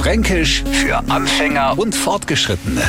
Fränkisch für Anfänger und Fortgeschrittene.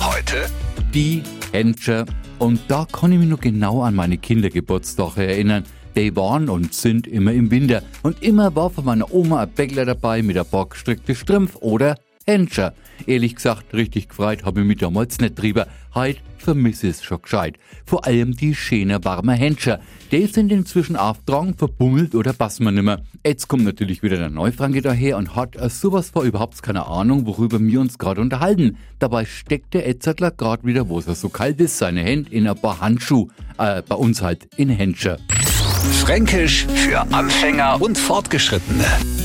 Heute die Henscher. Und da kann ich mich noch genau an meine Kindergeburtstage erinnern. Die waren und sind immer im Winter. Und immer war von meiner Oma ein Bäckler dabei mit ein paar gestrickte Strümpf oder Henscher. Ehrlich gesagt, richtig gefreut habe ich mich damals nicht drüber. Heut vermisse es schon gescheit. Vor allem die schönen warmen Henscher. Die sind inzwischen aufgetragen, verbummelt oder passen wir nimmer. Jetzt kommt natürlich wieder der Neufranke daher und hat sowas vor überhaupt keine Ahnung, worüber wir uns gerade unterhalten. Dabei steckt der Etzertler gerade wieder, wo es so kalt ist, seine Hände in ein paar Handschuhe. Äh, bei uns halt in Henscher. Fränkisch für Anfänger und Fortgeschrittene.